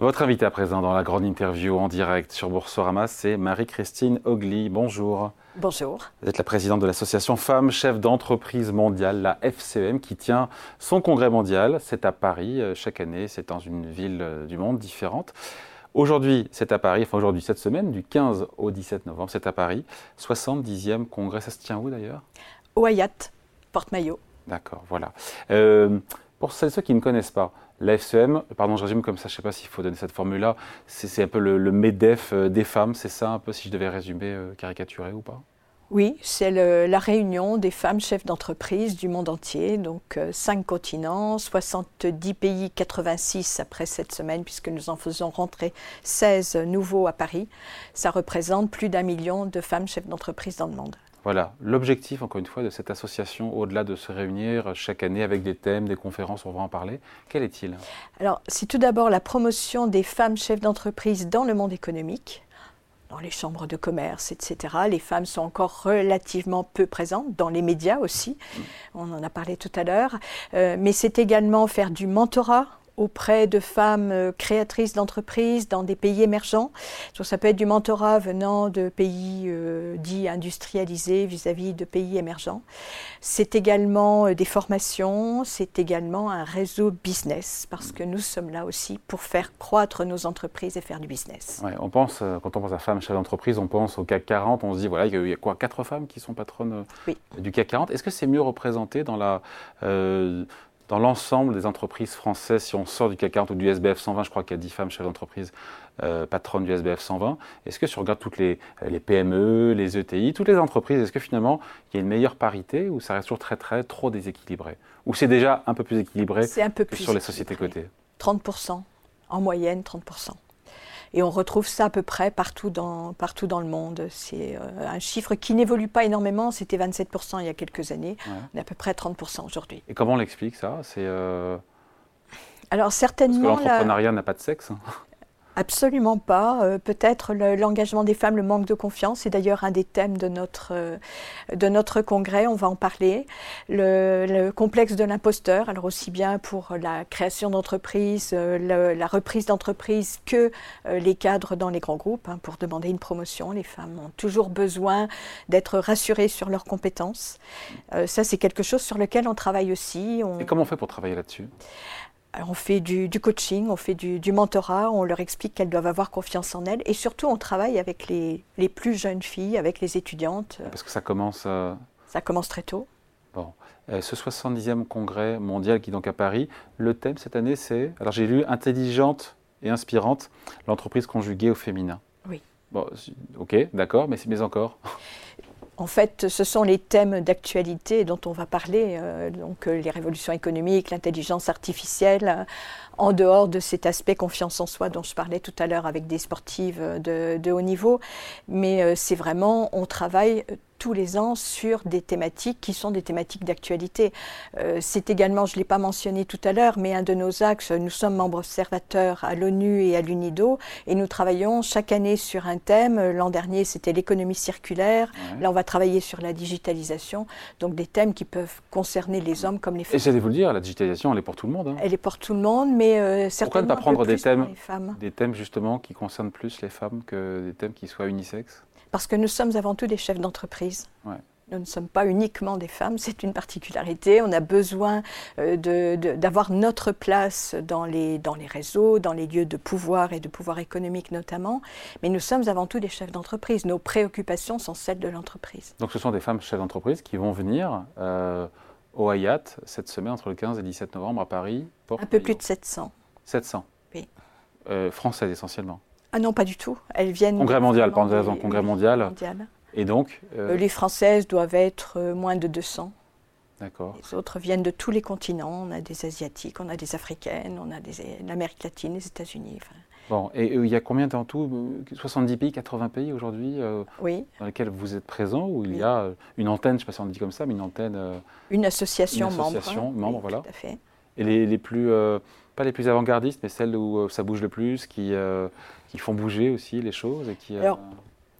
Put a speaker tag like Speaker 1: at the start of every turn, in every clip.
Speaker 1: Votre invité à présent dans la grande interview en direct sur Boursorama, c'est Marie-Christine Ogli. Bonjour.
Speaker 2: Bonjour.
Speaker 1: Vous êtes la présidente de l'association Femmes Chefs d'entreprise mondiale, la FCEM, qui tient son congrès mondial. C'est à Paris euh, chaque année, c'est dans une ville euh, du monde différente. Aujourd'hui, c'est à Paris, enfin aujourd'hui, cette semaine, du 15 au 17 novembre, c'est à Paris. 70e congrès, ça se tient où d'ailleurs?
Speaker 2: Au Hayat, Porte-Maillot.
Speaker 1: D'accord, voilà. Euh, pour celles ceux qui ne connaissent pas, la FCM, pardon, je résume comme ça, je ne sais pas s'il faut donner cette formule-là, c'est un peu le, MEDEF euh, des femmes, c'est ça un peu si je devais résumer, euh, caricaturer ou pas?
Speaker 2: Oui, c'est la réunion des femmes chefs d'entreprise du monde entier, donc 5 euh, continents, 70 pays, 86 après cette semaine, puisque nous en faisons rentrer 16 nouveaux à Paris. Ça représente plus d'un million de femmes chefs d'entreprise dans le monde.
Speaker 1: Voilà, l'objectif, encore une fois, de cette association, au-delà de se réunir chaque année avec des thèmes, des conférences, on va en parler, quel est-il?
Speaker 2: Alors, c'est tout d'abord la promotion des femmes chefs d'entreprise dans le monde économique, dans les chambres de commerce, etc. Les femmes sont encore relativement peu présentes, dans les médias aussi, on en a parlé tout à l'heure, euh, mais c'est également faire du mentorat auprès de femmes euh, créatrices d'entreprises dans des pays émergents. ça peut être du mentorat venant de pays euh, dits industrialisés vis-à-vis de pays émergents. C'est également euh, des formations, c'est également un réseau business, parce que nous sommes là aussi pour faire croître nos entreprises et faire du business.
Speaker 1: on pense, quand on pense à femmes chefs d'entreprise, on pense au CAC 40, on se dit, voilà, il y a quoi, quatre femmes qui sont patronnes du CAC 40. Est-ce que c'est mieux représenté dans la dans l'ensemble des entreprises françaises, si on sort du CAC 40 ou du SBF 120, je crois qu'il y a 10 femmes chefs d'entreprise euh, patronnes du SBF 120, est-ce que si on regarde toutes les, les, PME, les ETI, toutes les entreprises, est-ce que finalement il y a une meilleure parité ou ça reste toujours très très trop déséquilibré? Ou c'est déjà un peu plus équilibré
Speaker 2: un peu
Speaker 1: que sur les sociétés cotées?
Speaker 2: 30%, en moyenne 30%. Et on retrouve ça à peu près partout dans, partout dans le monde. C'est euh, un chiffre qui n'évolue pas énormément. C'était 27% il y a quelques années. On est à peu près 30% aujourd'hui.
Speaker 1: Et comment on l'explique ça? C'est euh,
Speaker 2: Alors certainement.
Speaker 1: Parce que l'entrepreneuriat n'a pas de sexe.
Speaker 2: Absolument pas. Euh, peut-être l'engagement des femmes, le manque de confiance, c'est d'ailleurs un des thèmes de notre, euh, de notre congrès, on va en parler. Le, complexe de l'imposteur, alors aussi bien pour la création d'entreprise, euh, la reprise d'entreprise que les cadres dans les grands groupes. Hein, pour demander une promotion, les femmes ont toujours besoin d'être rassurées sur leurs compétences. ça, c'est quelque chose sur lequel on travaille aussi.
Speaker 1: Et comment on fait pour travailler là-dessus?
Speaker 2: On fait du, coaching, on fait du, mentorat, on leur explique qu'elles doivent avoir confiance en elles et surtout on travaille avec les, plus jeunes filles, avec les étudiantes.
Speaker 1: Parce que ça commence. Euh,
Speaker 2: ça commence très tôt.
Speaker 1: Bon. Euh, ce 70e congrès mondial qui est donc à Paris, le thème cette année c'est. Alors j'ai lu intelligente et inspirante, l'entreprise conjuguée au féminin.
Speaker 2: Oui.
Speaker 1: Bon, ok, d'accord, mais, mais encore
Speaker 2: en fait, ce sont les thèmes d'actualité dont on va parler, euh, donc euh, les révolutions économiques, l'intelligence artificielle, euh, en dehors de cet aspect confiance en soi dont je parlais tout à l'heure avec des sportives de, de haut niveau. Mais c'est vraiment, on travaille tous les ans sur des thématiques qui sont des thématiques d'actualité. Euh, c'est également, je ne l'ai pas mentionné tout à l'heure, mais un de nos axes, nous sommes membres observateurs à l'ONU et à l'UNIDO et nous travaillons chaque année sur un thème. L'an dernier, c'était l'économie circulaire. Là, on va travailler sur la digitalisation. Donc des thèmes qui peuvent concerner les hommes comme les femmes.
Speaker 1: Et j'allais vous le dire, la digitalisation, elle est pour tout le monde. Hein.
Speaker 2: Elle est pour tout le monde, mais euh, certainement
Speaker 1: Pourquoi ne pas prendre
Speaker 2: des
Speaker 1: thèmes, des thèmes justement qui concernent plus les femmes que des thèmes qui soient unisexes
Speaker 2: parce que nous sommes avant tout des chefs d'entreprise. Nous ne sommes pas uniquement des femmes, c'est une particularité. On a besoin euh, d'avoir notre place dans les, dans les réseaux, dans les lieux de pouvoir et de pouvoir économique notamment. Mais nous sommes avant tout des chefs d'entreprise. Nos préoccupations sont celles de l'entreprise.
Speaker 1: Donc ce sont des femmes chefs d'entreprise qui vont venir euh, au Hayat cette semaine entre le 15 et le 17 novembre à Paris.
Speaker 2: Un peu plus de 700.
Speaker 1: 700
Speaker 2: Oui.
Speaker 1: Euh, françaises essentiellement
Speaker 2: ah non, pas du tout. Elles viennent.
Speaker 1: Congrès mondial, pendant raison, congrès mondial. Et donc
Speaker 2: euh, Les Françaises doivent être euh, moins de 200.
Speaker 1: D'accord.
Speaker 2: Les autres viennent de tous les continents. On a des Asiatiques, on a des Africaines, on a des l'Amérique latine, les États-Unis.
Speaker 1: Bon, et euh, il y a combien en tout 70 pays, 80 pays aujourd'hui
Speaker 2: oui.
Speaker 1: dans lesquels vous êtes présent, où il y a une antenne, je ne sais pas si on dit comme ça, mais une antenne.
Speaker 2: une association,
Speaker 1: une association membre. voilà.
Speaker 2: Tout à fait.
Speaker 1: Et les, les plus, pas les plus avant-gardistes, mais celles où ça bouge le plus, qui, qui font bouger aussi les choses et qui,
Speaker 2: Alors,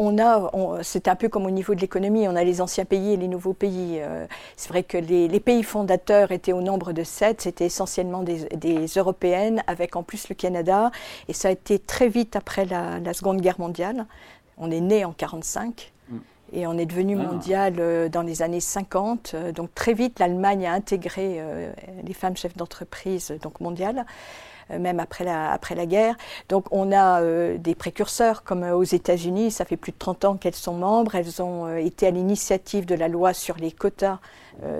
Speaker 2: on a, c'est un peu comme au niveau de l'économie, on a les anciens pays et les nouveaux pays. Euh, c'est vrai que les, pays fondateurs étaient au nombre de sept, c'était essentiellement des, européennes, avec en plus le Canada, et ça a été très vite après la, Seconde Guerre mondiale. On est né en 45 mm. Et on est devenu ah. mondial euh, dans les années 50. Euh, donc très vite, l'Allemagne a intégré les femmes chefs d'entreprise donc mondiales. Euh, même après la, après la guerre. Donc on a euh, des précurseurs comme euh, aux États-Unis, ça fait plus de 30 ans qu'elles sont membres, elles ont été à l'initiative de la loi sur les quotas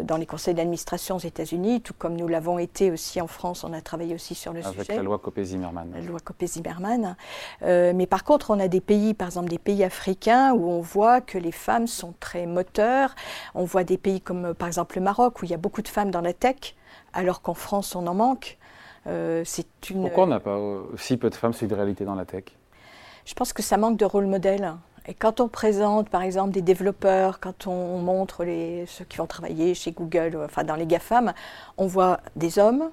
Speaker 2: dans les conseils d'administration aux États-Unis, tout comme nous l'avons été aussi en France, on a travaillé aussi sur le
Speaker 1: sujet.
Speaker 2: Avec
Speaker 1: la loi Copé-Zimmermann.
Speaker 2: La loi Copé-Zimmermann. mais par contre, on a des pays, par exemple des pays africains, où on voit que les femmes sont très moteurs. On voit des pays comme par exemple le Maroc, où il y a beaucoup de femmes dans la tech, alors qu'en France, on en manque.
Speaker 1: Euh, une... Pourquoi on n'a pas si peu de femmes C'est une réalité dans la tech?
Speaker 2: Je pense que ça manque de rôle modèle. Et quand on présente, par exemple, des développeurs, quand on montre les, ceux qui vont travailler chez Google, enfin dans les GAFAM, on voit des hommes,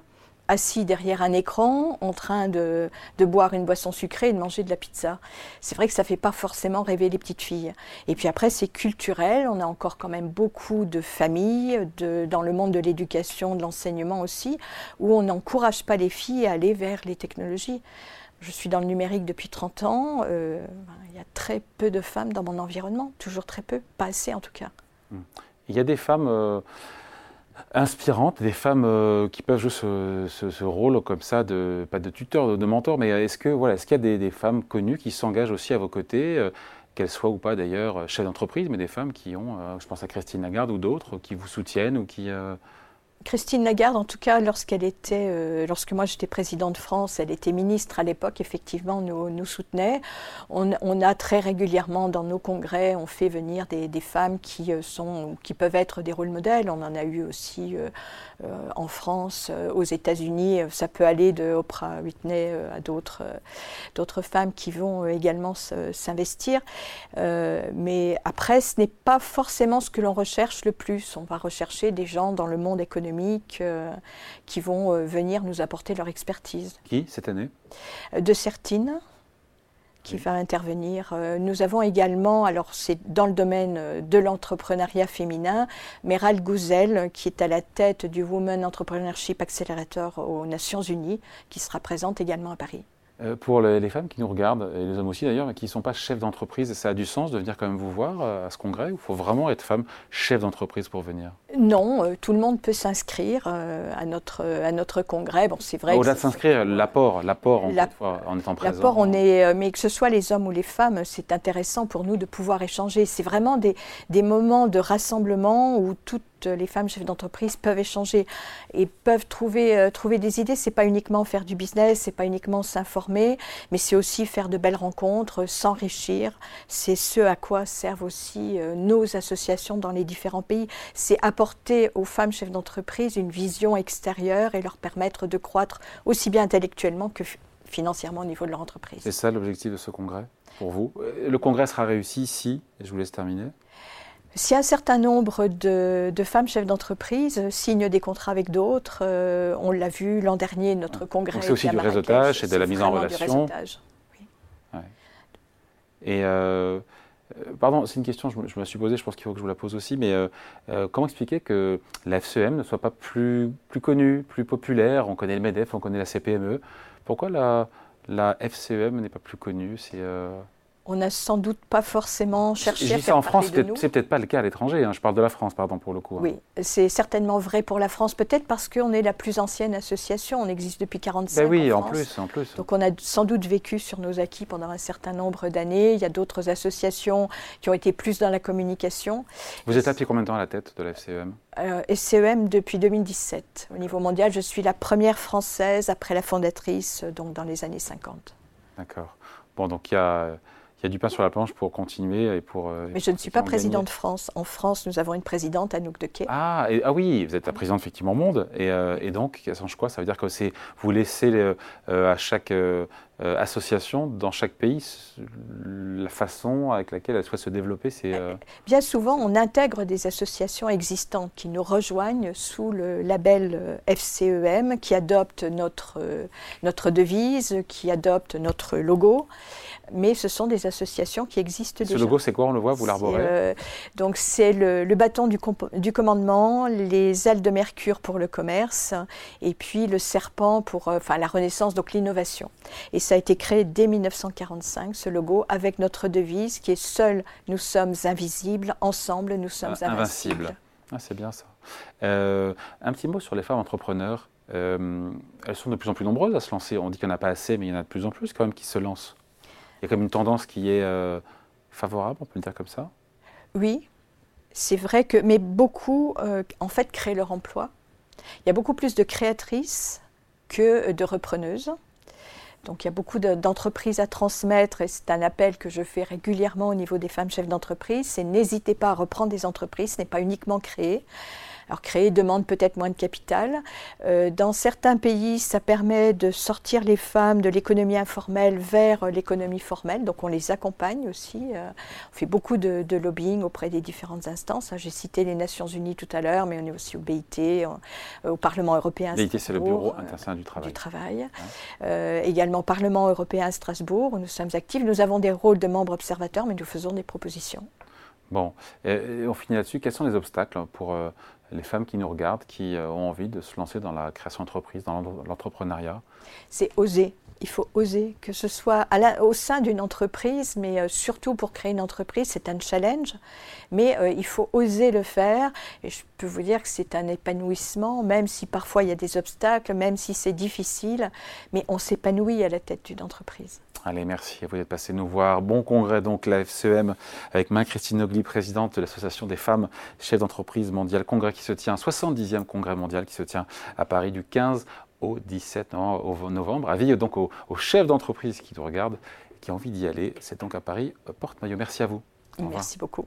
Speaker 2: assis derrière un écran en train de, boire une boisson sucrée et de manger de la pizza. C'est vrai que ça ne fait pas forcément rêver les petites filles. Et puis après, c'est culturel. On a encore quand même beaucoup de familles, de, dans le monde de l'éducation, de l'enseignement aussi, où on n'encourage pas les filles à aller vers les technologies. Je suis dans le numérique depuis 30 ans. Euh, il y a très peu de femmes dans mon environnement, toujours très peu, pas assez en tout cas.
Speaker 1: Il y a des femmes... Euh, inspirantes, des femmes euh, qui peuvent jouer ce, rôle comme ça, de, pas de tuteur, de, mentor, mais est-ce que voilà, est-ce qu'il y a des, femmes connues qui s'engagent aussi à vos côtés, euh, qu'elles soient ou pas d'ailleurs chefs d'entreprise, mais des femmes qui ont, euh, je pense à Christine Lagarde ou d'autres, qui vous soutiennent ou qui
Speaker 2: Christine Lagarde, en tout cas, euh, lorsque moi j'étais présidente de France, elle était ministre à l'époque, effectivement, nous, nous soutenait. On, a très régulièrement dans nos congrès, on fait venir des, femmes qui euh, sont, qui peuvent être des rôles modèles. On en a eu aussi euh, en France, aux États-Unis. Ça peut aller de Oprah Whitney à d'autres, d'autres femmes qui vont également s'investir. mais après, ce n'est pas forcément ce que l'on recherche le plus. On va rechercher des gens dans le monde économique euh, qui vont euh, venir nous apporter leur expertise.
Speaker 1: Qui cette année?
Speaker 2: Euh, De Certine qui va intervenir. Nous avons également, alors c'est dans le domaine de l'entrepreneuriat féminin, Meral Gouzel, qui est à la tête du Women Entrepreneurship Accelerator aux Nations Unies, qui sera présente également à Paris.
Speaker 1: Euh, pour les, femmes qui nous regardent, et les hommes aussi d'ailleurs, mais qui ne sont pas chefs d'entreprise, ça a du sens de venir quand même vous voir euh, à ce congrès ou il faut vraiment être femme chef d'entreprise pour venir?
Speaker 2: Non, euh, tout le monde peut s'inscrire à, notre, à notre congrès. Bon, c'est vrai.
Speaker 1: Au-delà de s'inscrire, l'apport, l'apport en, en, étant présent.
Speaker 2: L'apport, on est, mais que ce soit les hommes ou les femmes, c'est intéressant pour nous de pouvoir échanger. C'est vraiment des, des moments de rassemblement où tout les femmes chefs d'entreprise peuvent échanger et peuvent trouver, euh, trouver des idées. C'est pas uniquement faire du business, c'est pas uniquement s'informer, mais c'est aussi faire de belles rencontres, s'enrichir. C'est ce à quoi servent aussi euh, nos associations dans les différents pays. C'est apporter aux femmes chefs d'entreprise une vision extérieure et leur permettre de croître aussi bien intellectuellement que financièrement au niveau de leur entreprise.
Speaker 1: C'est ça l'objectif de ce congrès pour vous? Le congrès sera réussi si, et je vous laisse terminer,
Speaker 2: si un certain nombre de, femmes chefs d'entreprise signent des contrats avec d'autres, euh, on l'a vu l'an dernier, notre congrès.
Speaker 1: C'est aussi du réseautage et de la mise en relation. Et euh, euh, pardon, c'est une question, je me, suis posée, je pense qu'il faut que je vous la pose aussi, mais comment expliquer que la FCM ne soit pas plus, plus connue, plus populaire? On connaît le MEDEF, on connaît la CPME. Pourquoi la, la FCEM n'est pas plus connue?
Speaker 2: On n'a sans doute pas forcément cherché à
Speaker 1: faire en France, c'est peut-être pas le cas à l'étranger. Hein. Je parle de la France, pardon, pour le coup. Hein.
Speaker 2: Oui, c'est certainement vrai pour la France, peut-être parce qu'on est la plus ancienne association. On existe depuis 45 ben
Speaker 1: oui,
Speaker 2: en,
Speaker 1: plus, en plus.
Speaker 2: Donc on a sans doute vécu sur nos acquis pendant un certain nombre d'années. Il y a d'autres associations qui ont été plus dans la communication.
Speaker 1: Vous êtes appelé combien de temps à la tête de la FCEM
Speaker 2: euh, FCEM depuis 2017. Au niveau mondial, je suis la première française après la fondatrice, donc dans les années 50.
Speaker 1: D'accord. Bon, donc il y a il y a du pain sur la planche pour continuer et pour.
Speaker 2: Euh, Mais je ne suis pas présidente de France. En France, nous avons une présidente, Anouk Dequet.
Speaker 1: Ah, ah oui, vous êtes la présidente effectivement monde. Et, euh, et donc, ça change quoi Ça veut dire que c'est vous laissez euh, à chaque euh, association dans chaque pays, la façon avec laquelle elle souhaite se développer c'est,
Speaker 2: euh, Bien souvent, on intègre des associations existantes qui nous rejoignent sous le label FCEM, qui adopte notre, notre devise, qui adopte notre logo mais ce sont des associations qui existent déjà.
Speaker 1: Ce logo, c'est quoi? On le voit, vous l'arborez? euh,
Speaker 2: Donc, c'est le, bâton du, du, commandement, les ailes de mercure pour le commerce, et puis le serpent pour euh, enfin, la renaissance, donc l'innovation. Et ça a été créé dès 1945, ce logo, avec notre devise qui est Seuls nous sommes invisibles, ensemble nous sommes invincibles.
Speaker 1: Ah, c'est bien ça. Euh, un petit mot sur les femmes entrepreneurs. elles sont de plus en plus nombreuses à se lancer. On dit qu'il n'y en a pas assez, mais il y en a de plus en plus quand même qui se lancent il y a comme une tendance qui est euh, favorable, on peut le dire comme ça?
Speaker 2: Oui, c'est vrai que, mais beaucoup, euh, en fait, créent leur emploi. Il y a beaucoup plus de créatrices que de repreneuses. Donc il y a beaucoup d'entreprises à transmettre et c'est un appel que je fais régulièrement au niveau des femmes chefs d'entreprise, c'est n'hésitez pas à reprendre des entreprises, ce n'est pas uniquement créer. Alors créer demande peut-être moins de capital. Euh, dans certains pays, ça permet de sortir les femmes de l'économie informelle vers l'économie formelle. Donc on les accompagne aussi. Euh, on fait beaucoup de, lobbying auprès des différentes instances. J'ai cité les Nations Unies tout à l'heure, mais on est aussi au BIT, euh, au Parlement européen.
Speaker 1: BIT, c'est le Bureau international du travail.
Speaker 2: Du travail. également au Parlement européen à Strasbourg, où nous sommes actifs. Nous avons des rôles de membres observateurs, mais nous faisons des propositions.
Speaker 1: Bon, et, on finit là-dessus. Quels sont les obstacles pour les femmes qui nous regardent, qui euh, ont envie de se lancer dans la création d'entreprise, dans l'entrepreneuriat
Speaker 2: C'est oser. Il faut oser, que ce soit au sein d'une entreprise, mais euh, surtout pour créer une entreprise, c'est un challenge, mais euh, il faut oser le faire. Et je peux vous dire que c'est un épanouissement, même si parfois il y a des obstacles, même si c'est difficile, mais on s'épanouit à la tête d'une entreprise.
Speaker 1: Allez, merci à vous d'être passé nous voir. Bon congrès, donc, la FCEM, avec Main-Christine Nogli, présidente de l'Association des femmes chefs d'entreprise mondiale. Congrès qui se tient, 70e congrès mondial qui se tient à Paris du 15 au 17 novembre. Avis donc aux, chefs d'entreprise qui nous regardent, qui ont envie d'y aller. C'est donc à Paris, Porte-Maillot. Merci à vous.
Speaker 2: Merci beaucoup.